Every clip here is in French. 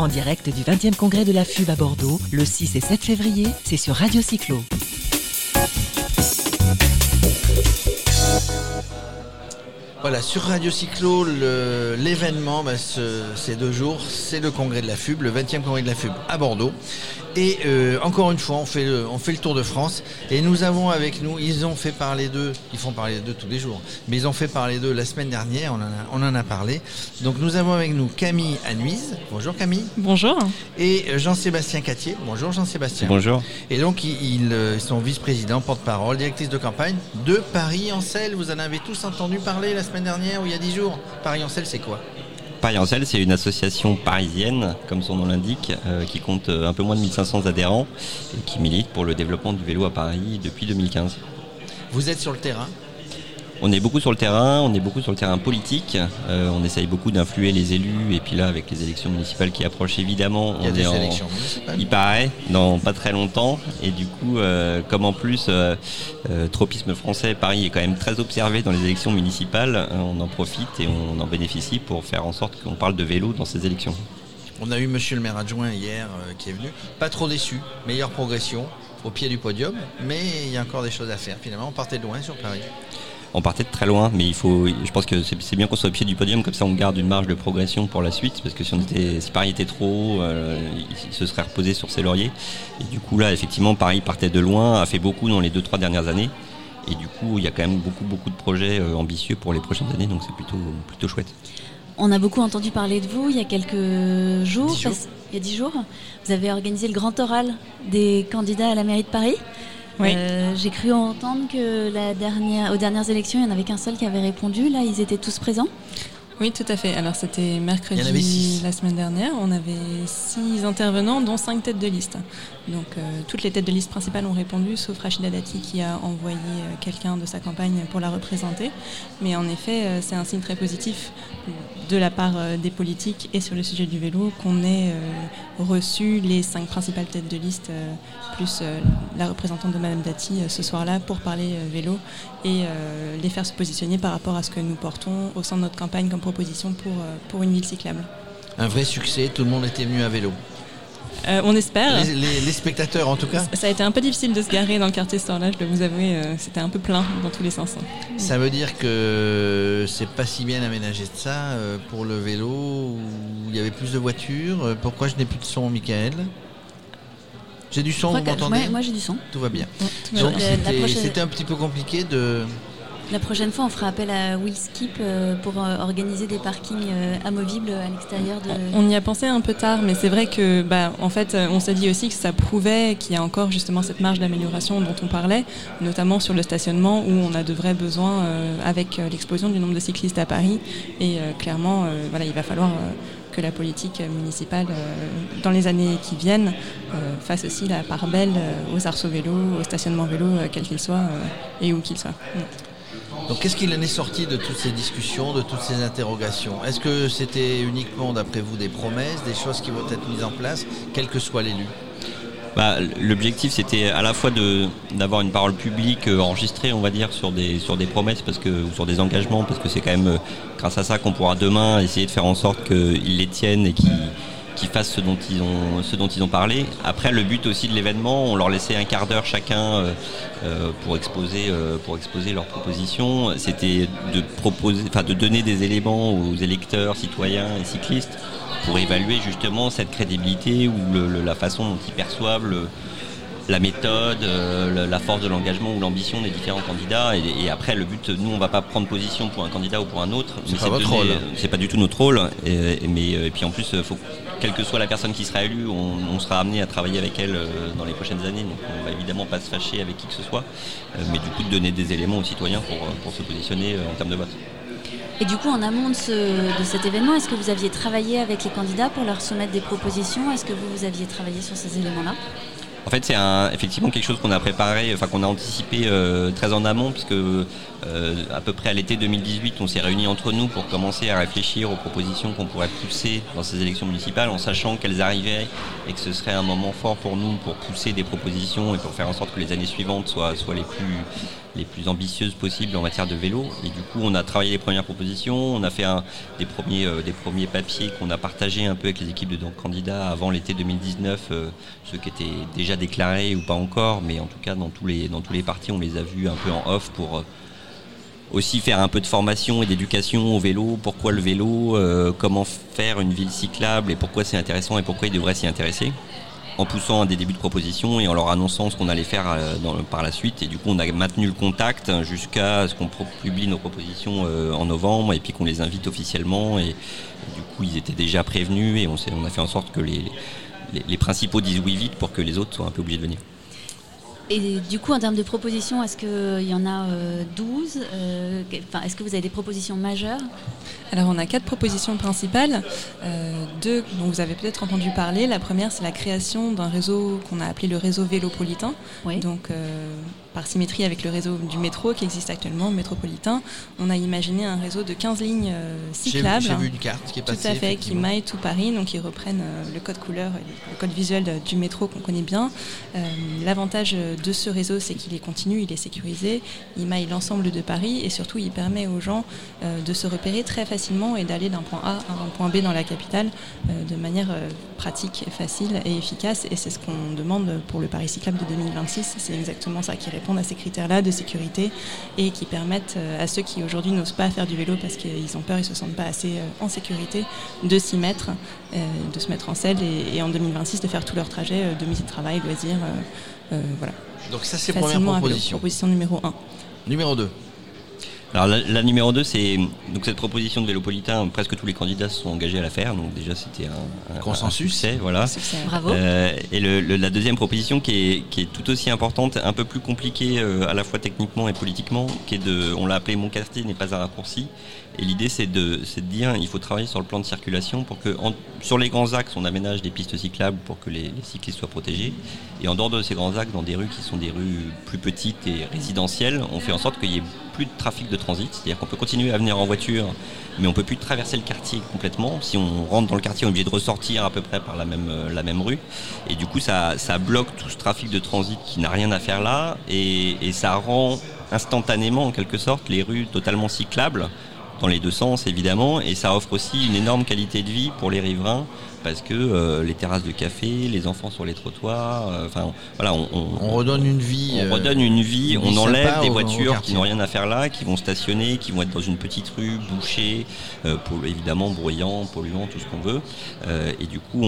En direct du 20e congrès de la FUB à Bordeaux, le 6 et 7 février, c'est sur Radio Cyclo. Voilà, sur Radio Cyclo, l'événement, bah, ces deux jours, c'est le congrès de la FUB, le 20e congrès de la FUB à Bordeaux. Et euh, encore une fois, on fait, le, on fait le tour de France. Et nous avons avec nous, ils ont fait parler d'eux, ils font parler d'eux tous les jours, mais ils ont fait parler d'eux la semaine dernière, on en, a, parlé. Donc nous avons avec nous Camille Anuise. Bonjour Camille. Bonjour. Et Jean-Sébastien Catier. Bonjour Jean-Sébastien. Bonjour. Et donc ils, sont vice-président, porte-parole, directrice de campagne de Paris-Ancel. Vous en avez tous entendu parler la semaine dernière ou il y a dix jours? Paris-Ancel, c'est quoi? Paris c'est une association parisienne, comme son nom l'indique, euh, qui compte euh, un peu moins de 1500 adhérents et qui milite pour le développement du vélo à Paris depuis 2015. Vous êtes sur le terrain on est beaucoup sur le terrain, on est beaucoup sur le terrain politique. Euh, on essaye beaucoup d'influer les élus. Et puis là, avec les élections municipales qui approchent évidemment, il y a des élections municipales. Il paraît, dans pas très longtemps. Et du coup, euh, comme en plus, euh, tropisme français, Paris est quand même très observé dans les élections municipales, on en profite et on en bénéficie pour faire en sorte qu'on parle de vélo dans ces élections. On a eu monsieur le maire adjoint hier qui est venu. Pas trop déçu, meilleure progression au pied du podium, mais il y a encore des choses à faire. Finalement, on partait de loin sur Paris on partait de très loin, mais il faut, je pense que c'est bien qu'on soit au pied du podium, comme ça on garde une marge de progression pour la suite, parce que si, on était, si Paris était trop haut, euh, il se serait reposé sur ses lauriers. Et du coup là, effectivement, Paris partait de loin, a fait beaucoup dans les deux trois dernières années, et du coup il y a quand même beaucoup beaucoup de projets euh, ambitieux pour les prochaines années, donc c'est plutôt plutôt chouette. On a beaucoup entendu parler de vous il y a quelques jours, il y a dix jours. Vous avez organisé le grand oral des candidats à la mairie de Paris. Euh, j'ai cru entendre que la dernière, aux dernières élections, il n'y en avait qu'un seul qui avait répondu. Là, ils étaient tous présents. Oui, tout à fait. Alors, c'était mercredi la semaine dernière. On avait six intervenants, dont cinq têtes de liste. Donc, euh, toutes les têtes de liste principales ont répondu, sauf Rachida Dati qui a envoyé euh, quelqu'un de sa campagne pour la représenter. Mais en effet, c'est un signe très positif de la part des politiques et sur le sujet du vélo qu'on ait reçu les cinq principales têtes de liste plus euh, la représentante de Madame Dati euh, ce soir-là pour parler euh, vélo et les faire se positionner par rapport à ce que nous portons au sein de notre campagne comme proposition pour, pour une ville cyclable. Un vrai succès, tout le monde était venu à vélo. on espère. Les, spectateurs en tout cas. Ça, a été un peu difficile de se garer dans le quartier là je dois vous avouer. C'était un peu plein dans tous les sens. Ça veut dire que c'est pas si bien aménagé de ça pour le vélo, où il y avait plus de voitures. Pourquoi je n'ai plus de son, Michael? J'ai du son, vous m'entendez? Moi j'ai du son. Tout va bien. c'était un petit peu compliqué de... La prochaine fois, on fera appel à Willskip euh, pour euh, organiser des parkings euh, amovibles à l'extérieur de. On y a pensé un peu tard, mais c'est vrai que, bah, en fait, on s'est dit aussi que ça prouvait qu'il y a encore justement cette marge d'amélioration dont on parlait, notamment sur le stationnement où on a de vrais besoins avec l'explosion du nombre de cyclistes à Paris. Et clairement, voilà, il va falloir que la politique municipale dans les années qui viennent fasse aussi la part belle aux arceaux vélo, au stationnement vélo, quel qu'il soit et où qu'il soit. Mm. Donc qu'est-ce qu'il en est sorti de toutes ces discussions, de toutes ces interrogations? Est-ce que c'était uniquement d'après vous des promesses, des choses qui vont être mises en place, quel que soit l'élu? Bah, L'objectif, c'était à la fois d'avoir une parole publique euh, enregistrée, on va dire, sur des, sur des promesses parce que, ou sur des engagements, parce que c'est quand même euh, grâce à ça qu'on pourra demain essayer de faire en sorte qu'ils les tiennent et qu'ils fassent ce dont, ils ont, ce dont ils ont parlé. Après, le but aussi de l'événement, on leur laissait un quart d'heure chacun euh, pour, exposer, pour exposer leurs propositions. C'était de, proposer, de donner des éléments aux électeurs, citoyens et cyclistes pour évaluer justement cette crédibilité ou la façon dont ils perçoivent la méthode, euh, la force de l'engagement ou l'ambition des différents candidats. Et, après, le but, nous, on va pas prendre position pour un candidat ou pour un autre. C'est pas votre rôle. C'est pas du tout notre rôle. Et, mais, euh, et puis en plus, faut, quelle que soit la personne qui sera élue, on, sera amené à travailler avec elle euh, dans les prochaines années. Donc on va évidemment pas se fâcher avec qui que ce soit. mais du coup, de donner des éléments aux citoyens pour, pour se positionner en termes de vote. Et du coup, en amont de, cet événement, est-ce que vous aviez travaillé avec les candidats pour leur soumettre des propositions? Est-ce que vous, vous aviez travaillé sur ces éléments-là? En fait, c'est effectivement quelque chose qu'on a préparé, enfin qu'on a anticipé euh, très en amont, puisque euh, à peu près à l'été 2018, on s'est réunis entre nous pour commencer à réfléchir aux propositions qu'on pourrait pousser dans ces élections municipales, en sachant qu'elles arrivaient et que ce serait un moment fort pour nous pour pousser des propositions et pour faire en sorte que les années suivantes soient, soient les plus les plus ambitieuses possibles en matière de vélo. Et du coup, on a travaillé les premières propositions, on a fait un, des, premiers, euh, des premiers papiers qu'on a partagés un peu avec les équipes de candidats avant l'été 2019, euh, ceux qui étaient déjà déclarés ou pas encore, mais en tout cas, dans tous les, dans tous les partis, on les a vus un peu en off pour euh, aussi faire un peu de formation et d'éducation au vélo, pourquoi le vélo, comment faire une ville cyclable et pourquoi c'est intéressant et pourquoi il devrait s'y intéresser? En poussant des débuts de proposition et en leur annonçant ce qu'on allait faire euh, par la suite. Et du coup, on a maintenu le contact jusqu'à ce qu'on publie nos propositions euh, en novembre et puis qu'on les invite officiellement. Et, du coup, ils étaient déjà prévenus et on, on a fait en sorte que les principaux disent oui vite pour que les autres soient un peu obligés de venir. Et du coup, en termes de propositions, est-ce qu'il y en a 12 euh, euh, Est-ce que vous avez des propositions majeures? Alors, on a quatre propositions principales. Euh, deux dont vous avez peut-être entendu parler. La première, c'est la création d'un réseau qu'on a appelé le réseau vélopolitain. Donc, par symétrie avec le réseau du métro qui existe actuellement, métropolitain, on a imaginé un réseau de 15 lignes cyclables. J'ai vu une carte qui est passée. Tout à fait, qui maille tout Paris, donc ils reprennent le code couleur le code visuel du métro qu'on connaît bien. L'avantage de ce réseau, c'est qu'il est continu, il est sécurisé, il maille l'ensemble de Paris et surtout il permet aux gens euh, de se repérer très facilement et d'aller d'un point A à un point B dans la capitale euh, de manière euh, pratique, facile et efficace. Et c'est ce qu'on demande pour le Paris cyclable de 2026. C'est exactement ça qui répond à ces critères-là de sécurité et qui permettent à ceux qui aujourd'hui n'osent pas faire du vélo parce qu'ils ont peur, ils se sentent pas assez en sécurité, de s'y mettre, de se mettre en selle et, en 2026 de faire tout leur trajet, domicile-travail, loisirs. voilà. Donc ça c'est première proposition. Proposition numéro 1. Numéro 2. Alors la, numéro 2, c'est donc cette proposition de Vélopolitain, presque tous les candidats se sont engagés à la faire, donc déjà c'était un, consensus. succès, voilà. Bravo. Euh, et la deuxième proposition qui est, qui est, tout aussi importante, un peu plus compliquée euh, à la fois techniquement et politiquement, qui est de, on l'a appelé mon quartier n'est pas un raccourci, et l'idée, c'est de, de, dire il faut travailler sur le plan de circulation pour que, sur les grands axes, on aménage des pistes cyclables pour que les, cyclistes soient protégés. Et en dehors de ces grands axes, dans des rues qui sont des rues plus petites et résidentielles, on fait en sorte qu'il y ait plus de trafic de transit. C'est-à-dire qu'on peut continuer à venir en voiture, mais on peut plus traverser le quartier complètement. Si on rentre dans le quartier, on est obligé de ressortir à peu près par la même, euh, rue. Et du coup, ça, bloque tout ce trafic de transit qui n'a rien à faire là. Et ça rend instantanément, en quelque sorte, les rues totalement cyclables dans les deux sens évidemment, et ça offre aussi une énorme qualité de vie pour les riverains parce que euh, les terrasses de café, les enfants sur les trottoirs, euh, enfin voilà, on, on, redonne une vie. On redonne une vie, on enlève des voitures qui n'ont rien à faire là, qui vont stationner, qui vont être dans une petite rue bouchée, euh, pour, évidemment bruyant, polluant, tout ce qu'on veut. et du coup,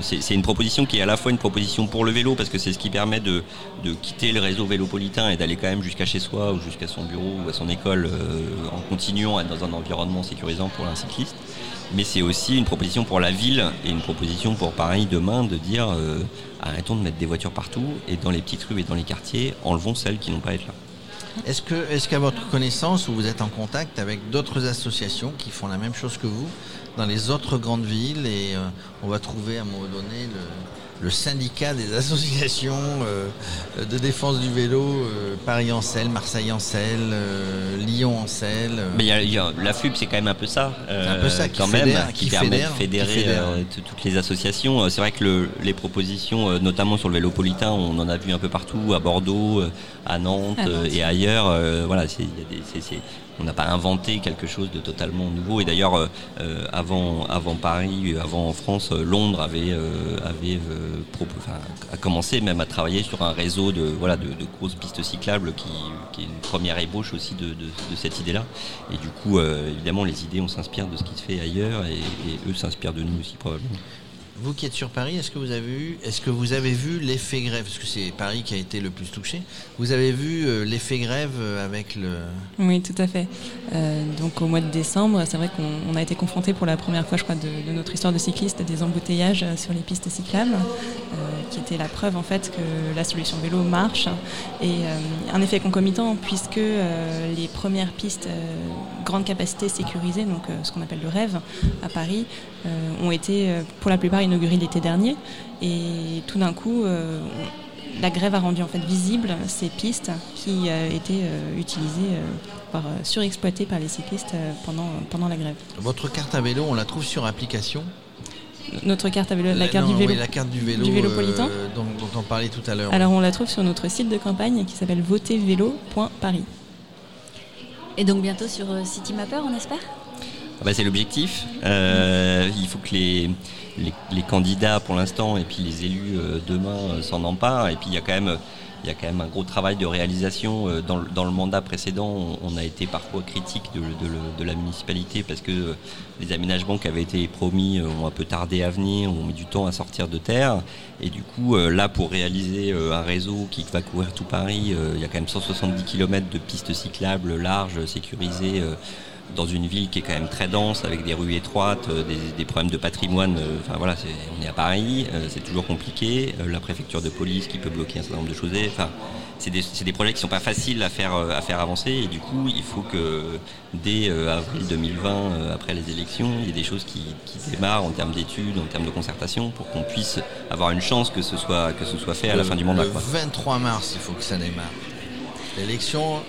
c'est une proposition qui est à la fois une proposition pour le vélo parce que c'est ce qui permet de, de, quitter le réseau vélopolitain et d'aller quand même jusqu'à chez soi ou jusqu'à son bureau ou à son école en continuant à être dans un environnement sécurisant pour un cycliste mais c'est aussi une proposition pour la ville et une proposition pour Paris demain de dire euh, arrêtons de mettre des voitures partout et dans les petites rues et dans les quartiers, enlevons celles qui n'ont pas à être là. Est-ce qu'à votre connaissance, vous êtes en contact avec d'autres associations qui font la même chose que vous dans les autres grandes villes et euh, on va trouver à un moment donné le, le syndicat des associations euh, de défense du vélo, euh, Paris en selle, Marseille en selle, euh, Lyon en selle. Mais y a, la FUB, c'est quand même un peu ça. un peu ça qui quand même, qui, permet de fédérer toutes les associations. C'est vrai que les propositions, notamment sur le vélopolitain, on en a vu un peu partout, à Bordeaux, à Nantes, et ailleurs. voilà, c'est on n'a pas inventé quelque chose de totalement nouveau. Et d'ailleurs, euh, euh, avant, avant Paris, avant en France, euh, Londres avait, avait a commencé même à travailler sur un réseau de, voilà, de, grosses pistes cyclables qui, est une première ébauche aussi de, cette idée-là. Et du coup, évidemment, les idées, on s'inspire de ce qui se fait ailleurs et, et eux s'inspirent de nous aussi probablement. Vous qui êtes sur Paris, est-ce que vous avez vu, l'effet grève? Parce que c'est Paris qui a été le plus touché. Vous avez vu euh, l'effet grève euh, avec le. Oui, tout à fait. Euh, donc au mois de décembre, c'est vrai qu'on a été confronté pour la première fois, je crois, de, notre histoire de cycliste à des embouteillages sur les pistes cyclables, qui était la preuve en fait que la solution vélo marche. Et un effet concomitant, puisque les premières pistes grande capacité sécurisée, donc ce qu'on appelle le rêve à Paris, ont été pour la plupart inauguré l'été dernier. Et tout d'un coup, euh, la grève a rendu en fait visibles ces pistes qui étaient utilisées, par, surexploitées par les cyclistes pendant, pendant la grève. Votre carte à vélo, on la trouve sur application? Notre carte à vélo, la, carte du vélo, la carte du vélo, vélopolitain, dont, on parlait tout à l'heure. Alors on la trouve sur notre site de campagne qui s'appelle votervélo.paris. Et donc bientôt sur CityMapper, on espère? Ah bah, c'est l'objectif. Euh, il faut que les, les, candidats pour l'instant et puis les élus euh, demain euh, s'en emparent. Et puis il y a quand même il y a quand même un gros travail de réalisation. Dans le, dans le mandat précédent, on, a été parfois critique de, de, la municipalité parce que les aménagements qui avaient été promis ont un peu tardé à venir, ont mis du temps à sortir de terre. Et du coup, là, pour réaliser un réseau qui va couvrir tout Paris, il y a quand même 170 km de pistes cyclables larges, sécurisées dans une ville qui est quand même très dense, avec des rues étroites, euh, des, problèmes de patrimoine. Euh, enfin voilà, on est à Paris, euh, c'est toujours compliqué. la préfecture de police qui peut bloquer un certain nombre de choses. Enfin, c'est des, projets qui sont pas faciles à faire, à faire avancer. Et du coup, il faut que dès avril 2020, après les élections, il y ait des choses qui, démarrent en termes d'études, en termes de concertation, pour qu'on puisse avoir une chance que ce soit, que ce soit fait à la fin du mandat. Le 23 mars, il faut que ça démarre. L'élection,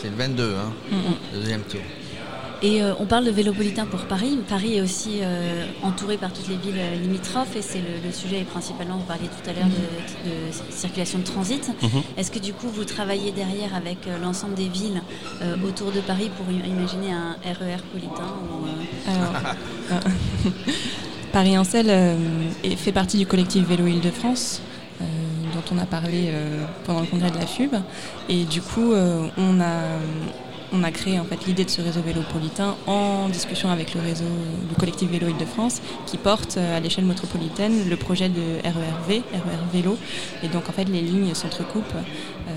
c'est le 22, hein, deuxième tour. Et euh, on parle de vélopolitain pour Paris. Paris est aussi euh, entouré par toutes les villes euh, limitrophes et c'est le, sujet principalement, vous parliez tout à l'heure de, circulation de transit. Mhm. Est-ce que du coup vous travaillez derrière avec l'ensemble des villes autour de Paris pour imaginer un RER e politain Paris Ancel fait partie du collectif Vélo Île-de-France dont on a parlé pendant le congrès de la FUB. Et du coup, on a on a créé en fait l'idée de ce réseau vélopolitain en discussion avec le réseau du collectif Vélo Île-de-France qui porte euh, à l'échelle métropolitaine le projet de RERV, RER Vélo. Et donc en fait les lignes s'entrecoupent euh,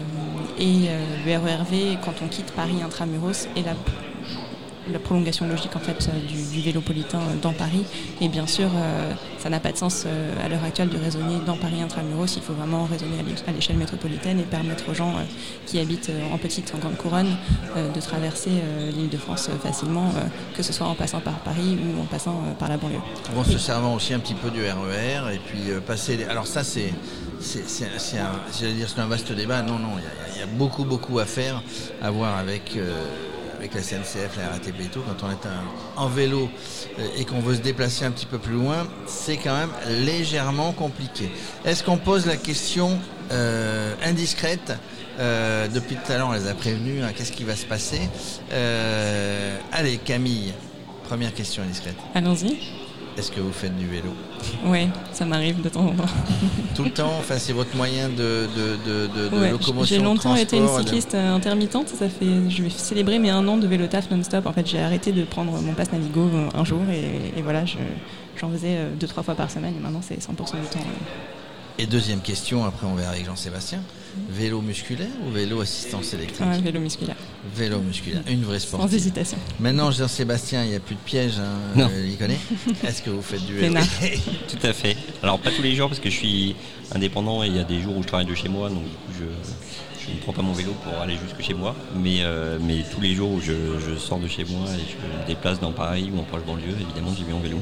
et euh, le RERV quand on quitte Paris intramuros est la la prolongation logique en fait euh, du, vélopolitain euh, dans Paris. Et bien sûr, euh, ça n'a pas de sens à l'heure actuelle de raisonner dans Paris intramuros. Il faut vraiment raisonner à l'échelle métropolitaine et permettre aux gens qui habitent en petite, en grande couronne, de traverser l'île de France facilement, que ce soit en passant par Paris ou en passant par la banlieue. En se servant aussi un petit peu du RER et puis passer. Alors ça, c'est c'est un, un vaste débat. Non, non, il y, a beaucoup, beaucoup à faire, à voir avec avec la CNCF, la RATP et tout, quand on est en vélo euh, et qu'on veut se déplacer un petit peu plus loin, c'est quand même légèrement compliqué. Est-ce qu'on pose la question euh, indiscrète euh, Depuis tout à l'heure, on les a prévenus, hein, qu'est-ce qui va se passer Allez, Camille, première question indiscrète. Allons-y. Est-ce que vous faites du vélo Oui, ça m'arrive de temps en temps. Tout le temps Enfin, c'est votre moyen de, de, locomotion J'ai longtemps été une cycliste euh, intermittente. Ça fait, je vais célébrer mes un an de vélo taf non-stop. En fait, j'ai arrêté de prendre mon passe Navigo euh, un jour et, voilà, j'en faisais euh, deux, trois fois par semaine et maintenant c'est 100% du temps. Et deuxième question, après on verra avec Jean-Sébastien. Vélo musculaire ou vélo assistance électrique Vélo musculaire. Vélo musculaire, une vraie sportive. Sans hésitation. Maintenant, Jean-Sébastien, il n'y a plus de piège, hein, euh, il connaît. Est-ce que vous faites du vélo? Tout à fait. Alors, pas tous les jours parce que je suis indépendant et il y a des jours où je travaille de chez moi, donc je, ne prends pas mon vélo pour aller jusque chez moi. Mais, euh, mais tous les jours où je, je, sors de chez moi et je me déplace dans Paris ou en proche banlieue, évidemment, j'y vais en vélo.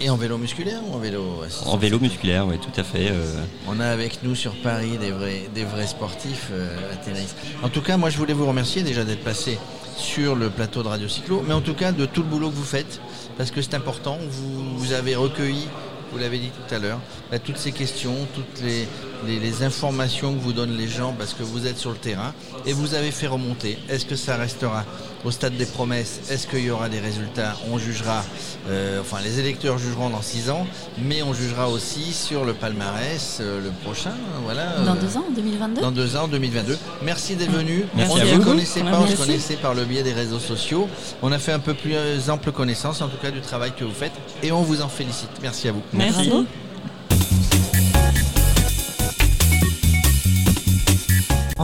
Et en vélo musculaire ou en vélo En vélo musculaire, oui, tout à fait. Euh. On a avec nous sur Paris des vrais, des vrais sportifs euh, à tennis. En tout cas, moi je voulais vous remercier déjà d'être passé sur le plateau de Radio Cyclo, mais en tout cas de tout le boulot que vous faites, parce que c'est important. Vous, vous avez recueilli vous l'avez dit tout à l'heure, bah, toutes ces questions, toutes les, les, informations que vous donnent les gens parce que vous êtes sur le terrain et vous avez fait remonter. Est-ce que ça restera au stade des promesses? Est-ce qu'il y aura des résultats? On jugera, euh, enfin les électeurs jugeront dans six ans, mais on jugera aussi sur le palmarès euh, le prochain. Voilà, dans deux ans, en 2022 Dans deux ans, en 2022. Merci d'être venu. on ne se connaissait pas, on se connaissait par le biais des réseaux sociaux. On a fait un peu plus ample connaissance, en tout cas, du travail que vous faites et on vous en félicite. Merci à vous. Merci.